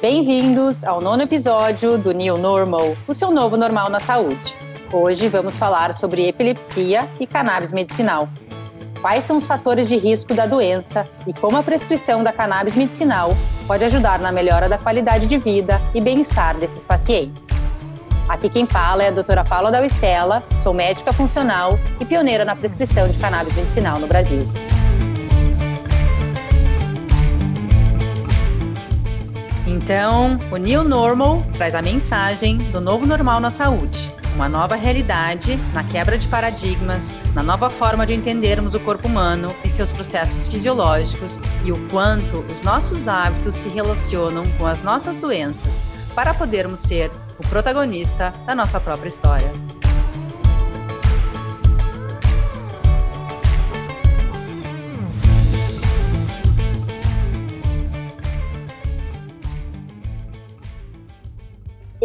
Bem-vindos ao nono episódio do New Normal, o seu novo normal na saúde. Hoje vamos falar sobre epilepsia e cannabis medicinal. Quais são os fatores de risco da doença e como a prescrição da cannabis medicinal pode ajudar na melhora da qualidade de vida e bem-estar desses pacientes. Aqui quem fala é a doutora Paula Dal Estela, sou médica funcional e pioneira na prescrição de cannabis medicinal no Brasil. Então, o New Normal traz a mensagem do novo normal na saúde, uma nova realidade na quebra de paradigmas, na nova forma de entendermos o corpo humano e seus processos fisiológicos e o quanto os nossos hábitos se relacionam com as nossas doenças, para podermos ser o protagonista da nossa própria história.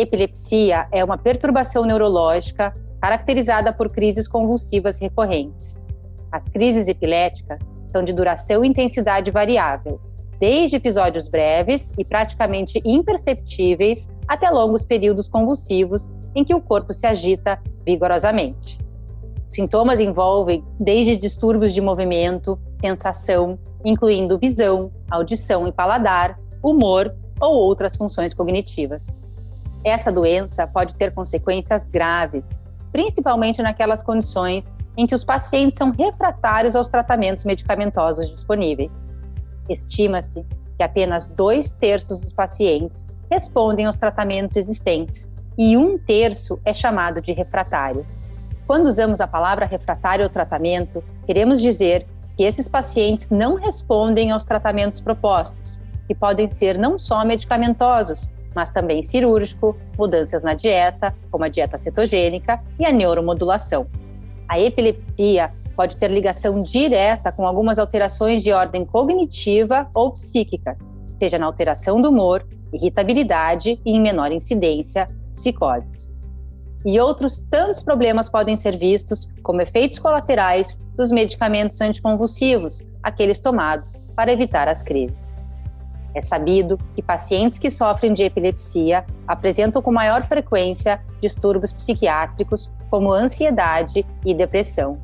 Epilepsia é uma perturbação neurológica caracterizada por crises convulsivas recorrentes. As crises epiléticas são de duração e intensidade variável, desde episódios breves e praticamente imperceptíveis até longos períodos convulsivos em que o corpo se agita vigorosamente. Os sintomas envolvem desde distúrbios de movimento, sensação, incluindo visão, audição e paladar, humor ou outras funções cognitivas. Essa doença pode ter consequências graves, principalmente naquelas condições em que os pacientes são refratários aos tratamentos medicamentosos disponíveis. Estima-se que apenas dois terços dos pacientes respondem aos tratamentos existentes e um terço é chamado de refratário. Quando usamos a palavra refratário ao tratamento, queremos dizer que esses pacientes não respondem aos tratamentos propostos, que podem ser não só medicamentosos, mas também cirúrgico, mudanças na dieta, como a dieta cetogênica e a neuromodulação. A epilepsia pode ter ligação direta com algumas alterações de ordem cognitiva ou psíquicas, seja na alteração do humor, irritabilidade e, em menor incidência, psicoses. E outros tantos problemas podem ser vistos como efeitos colaterais dos medicamentos anticonvulsivos, aqueles tomados para evitar as crises. É sabido que pacientes que sofrem de epilepsia apresentam com maior frequência distúrbios psiquiátricos, como ansiedade e depressão.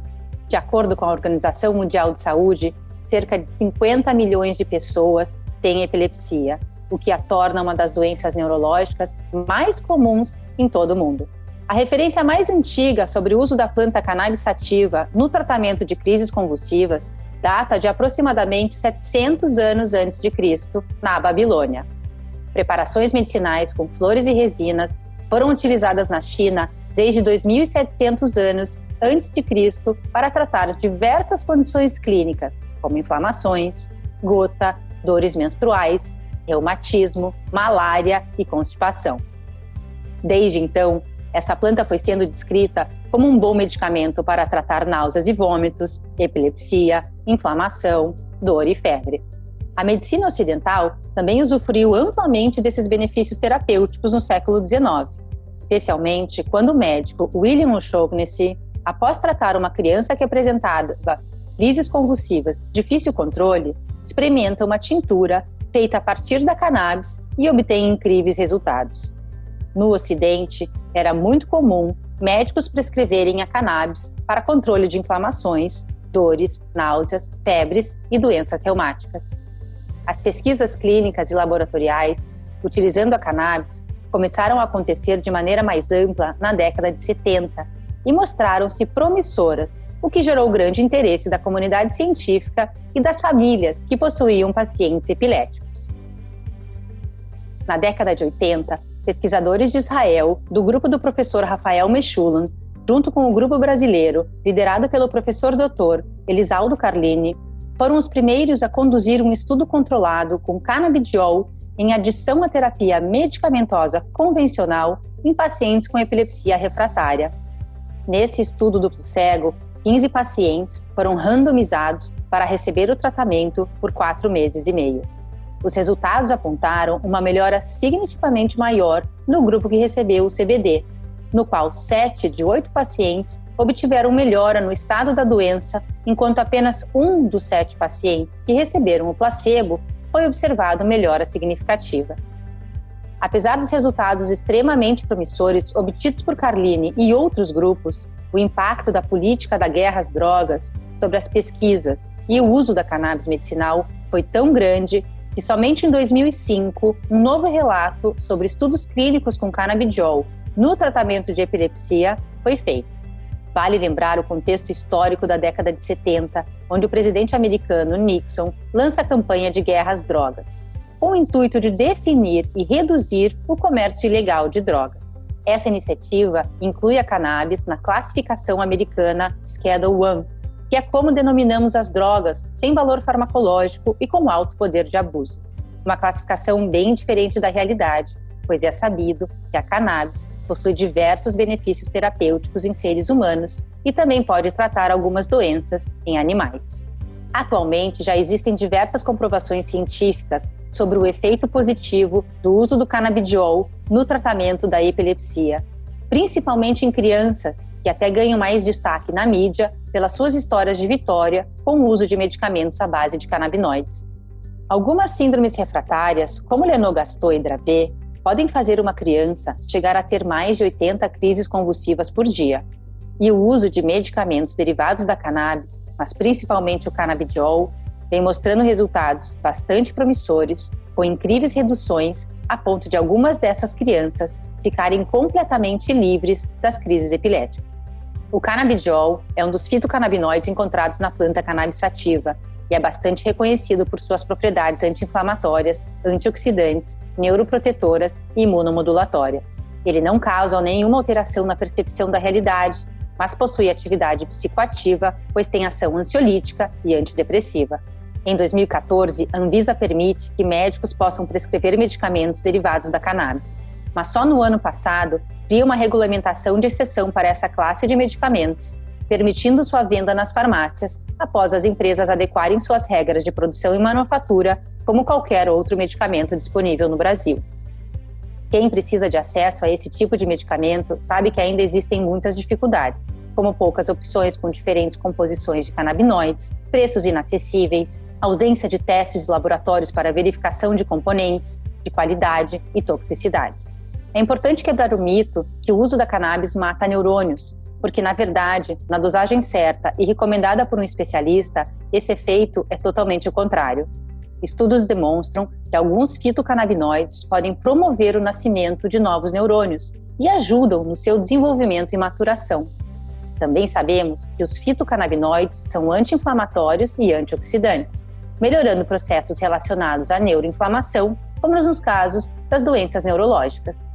De acordo com a Organização Mundial de Saúde, cerca de 50 milhões de pessoas têm epilepsia, o que a torna uma das doenças neurológicas mais comuns em todo o mundo. A referência mais antiga sobre o uso da planta cannabis sativa no tratamento de crises convulsivas data de aproximadamente 700 anos antes de Cristo, na Babilônia. Preparações medicinais com flores e resinas foram utilizadas na China desde 2700 anos antes de Cristo para tratar diversas condições clínicas, como inflamações, gota, dores menstruais, reumatismo, malária e constipação. Desde então, essa planta foi sendo descrita como um bom medicamento para tratar náuseas e vômitos, epilepsia, inflamação, dor e febre. A medicina ocidental também usufruiu amplamente desses benefícios terapêuticos no século XIX, especialmente quando o médico William O'Shaughnessy, após tratar uma criança que apresentava crises convulsivas de difícil controle, experimenta uma tintura feita a partir da cannabis e obtém incríveis resultados. No Ocidente, era muito comum médicos prescreverem a cannabis para controle de inflamações, dores, náuseas, febres e doenças reumáticas. As pesquisas clínicas e laboratoriais utilizando a cannabis começaram a acontecer de maneira mais ampla na década de 70 e mostraram-se promissoras, o que gerou grande interesse da comunidade científica e das famílias que possuíam pacientes epiléticos. Na década de 80, pesquisadores de Israel, do grupo do professor Rafael Mechulan, junto com o grupo brasileiro, liderado pelo professor doutor Elisaldo Carlini, foram os primeiros a conduzir um estudo controlado com canabidiol em adição à terapia medicamentosa convencional em pacientes com epilepsia refratária. Nesse estudo duplo cego, 15 pacientes foram randomizados para receber o tratamento por quatro meses e meio. Os resultados apontaram uma melhora significativamente maior no grupo que recebeu o CBD, no qual sete de oito pacientes obtiveram melhora no estado da doença, enquanto apenas um dos sete pacientes que receberam o placebo foi observado melhora significativa. Apesar dos resultados extremamente promissores obtidos por Carline e outros grupos, o impacto da política da guerra às drogas sobre as pesquisas e o uso da cannabis medicinal foi tão grande que somente em 2005 um novo relato sobre estudos clínicos com canabidiol no tratamento de epilepsia foi feito. Vale lembrar o contexto histórico da década de 70, onde o presidente americano Nixon lança a campanha de guerra às drogas, com o intuito de definir e reduzir o comércio ilegal de drogas. Essa iniciativa inclui a cannabis na classificação americana Schedule I, que é como denominamos as drogas sem valor farmacológico e com alto poder de abuso. Uma classificação bem diferente da realidade, pois é sabido que a cannabis possui diversos benefícios terapêuticos em seres humanos e também pode tratar algumas doenças em animais. Atualmente, já existem diversas comprovações científicas sobre o efeito positivo do uso do canabidiol no tratamento da epilepsia, principalmente em crianças, que até ganham mais destaque na mídia pelas suas histórias de vitória com o uso de medicamentos à base de canabinoides. Algumas síndromes refratárias, como Lennox-Gastaut e Dravet, podem fazer uma criança chegar a ter mais de 80 crises convulsivas por dia, e o uso de medicamentos derivados da cannabis, mas principalmente o canabidiol, vem mostrando resultados bastante promissores, com incríveis reduções, a ponto de algumas dessas crianças ficarem completamente livres das crises epiléticas. O canabidiol é um dos fitocannabinoides encontrados na planta cannabis sativa e é bastante reconhecido por suas propriedades anti-inflamatórias, antioxidantes, neuroprotetoras e imunomodulatórias. Ele não causa nenhuma alteração na percepção da realidade, mas possui atividade psicoativa, pois tem ação ansiolítica e antidepressiva. Em 2014, a Anvisa permite que médicos possam prescrever medicamentos derivados da cannabis, mas só no ano passado cria uma regulamentação de exceção para essa classe de medicamentos, permitindo sua venda nas farmácias, após as empresas adequarem suas regras de produção e manufatura, como qualquer outro medicamento disponível no Brasil. Quem precisa de acesso a esse tipo de medicamento sabe que ainda existem muitas dificuldades, como poucas opções com diferentes composições de canabinoides, preços inacessíveis, ausência de testes de laboratórios para verificação de componentes, de qualidade e toxicidade. É importante quebrar o mito que o uso da cannabis mata neurônios, porque, na verdade, na dosagem certa e recomendada por um especialista, esse efeito é totalmente o contrário. Estudos demonstram que alguns fitocannabinoides podem promover o nascimento de novos neurônios e ajudam no seu desenvolvimento e maturação. Também sabemos que os fitocannabinoides são anti-inflamatórios e antioxidantes, melhorando processos relacionados à neuroinflamação, como nos casos das doenças neurológicas.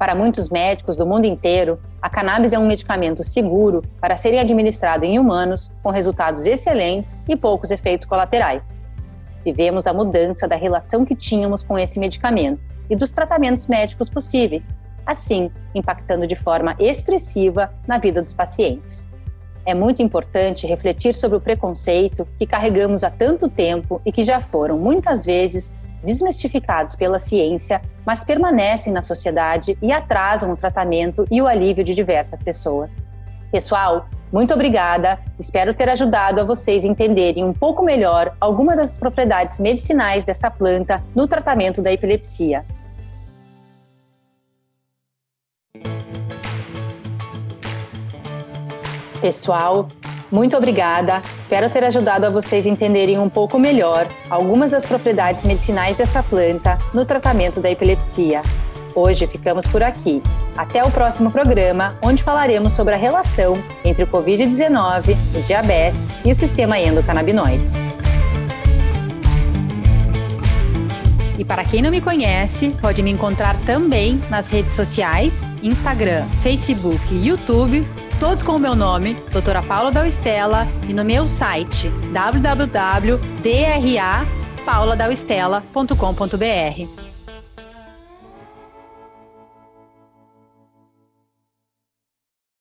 Para muitos médicos do mundo inteiro, a cannabis é um medicamento seguro para serem administrado em humanos, com resultados excelentes e poucos efeitos colaterais. Vivemos a mudança da relação que tínhamos com esse medicamento e dos tratamentos médicos possíveis, assim impactando de forma expressiva na vida dos pacientes. É muito importante refletir sobre o preconceito que carregamos há tanto tempo e que já foram muitas vezes desmistificados pela ciência, mas permanecem na sociedade e atrasam o tratamento e o alívio de diversas pessoas. Pessoal, muito obrigada. Espero ter ajudado a vocês entenderem um pouco melhor algumas das propriedades medicinais dessa planta no tratamento da epilepsia. Pessoal, muito obrigada. Espero ter ajudado a vocês entenderem um pouco melhor algumas das propriedades medicinais dessa planta no tratamento da epilepsia. Hoje ficamos por aqui. Até o próximo programa, onde falaremos sobre a relação entre o Covid-19, o diabetes e o sistema endocannabinoide. E para quem não me conhece, pode me encontrar também nas redes sociais, Instagram, Facebook e YouTube, todos com o meu nome, doutora Paula Dalstella, e no meu site www.drapauladalstella.com.br.